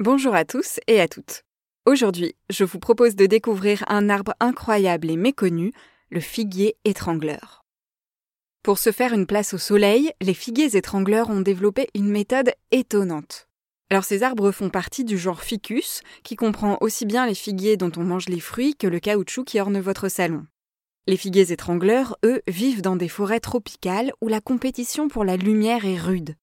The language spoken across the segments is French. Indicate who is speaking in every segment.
Speaker 1: Bonjour à tous et à toutes. Aujourd'hui, je vous propose de découvrir un arbre incroyable et méconnu, le figuier étrangleur. Pour se faire une place au soleil, les figuiers étrangleurs ont développé une méthode étonnante. Alors ces arbres font partie du genre ficus, qui comprend aussi bien les figuiers dont on mange les fruits que le caoutchouc qui orne votre salon. Les figuiers étrangleurs, eux, vivent dans des forêts tropicales où la compétition pour la lumière est rude.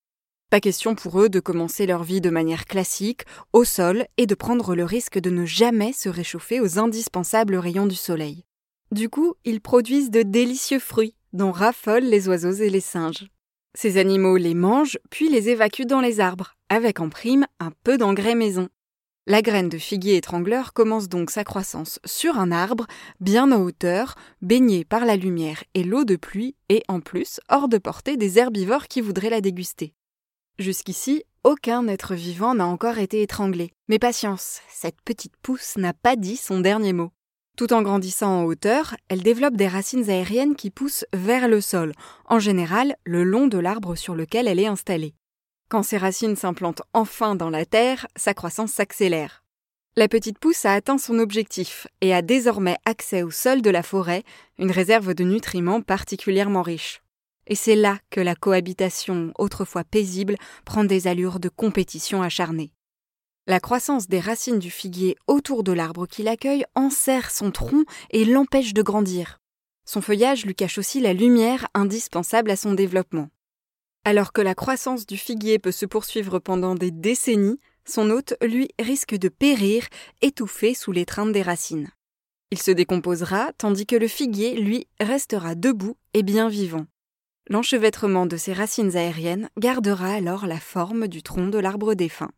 Speaker 1: Pas question pour eux de commencer leur vie de manière classique, au sol, et de prendre le risque de ne jamais se réchauffer aux indispensables rayons du soleil. Du coup, ils produisent de délicieux fruits, dont raffolent les oiseaux et les singes. Ces animaux les mangent, puis les évacuent dans les arbres, avec en prime un peu d'engrais maison. La graine de figuier étrangleur commence donc sa croissance sur un arbre, bien en hauteur, baigné par la lumière et l'eau de pluie, et en plus hors de portée des herbivores qui voudraient la déguster. Jusqu'ici, aucun être vivant n'a encore été étranglé. Mais patience, cette petite pousse n'a pas dit son dernier mot. Tout en grandissant en hauteur, elle développe des racines aériennes qui poussent vers le sol, en général le long de l'arbre sur lequel elle est installée. Quand ces racines s'implantent enfin dans la terre, sa croissance s'accélère. La petite pousse a atteint son objectif et a désormais accès au sol de la forêt, une réserve de nutriments particulièrement riche. Et c'est là que la cohabitation, autrefois paisible, prend des allures de compétition acharnée. La croissance des racines du figuier autour de l'arbre qui l'accueille enserre son tronc et l'empêche de grandir. Son feuillage lui cache aussi la lumière indispensable à son développement. Alors que la croissance du figuier peut se poursuivre pendant des décennies, son hôte, lui, risque de périr, étouffé sous l'étreinte des racines. Il se décomposera, tandis que le figuier, lui, restera debout et bien vivant. L'enchevêtrement de ces racines aériennes gardera alors la forme du tronc de l'arbre défunt.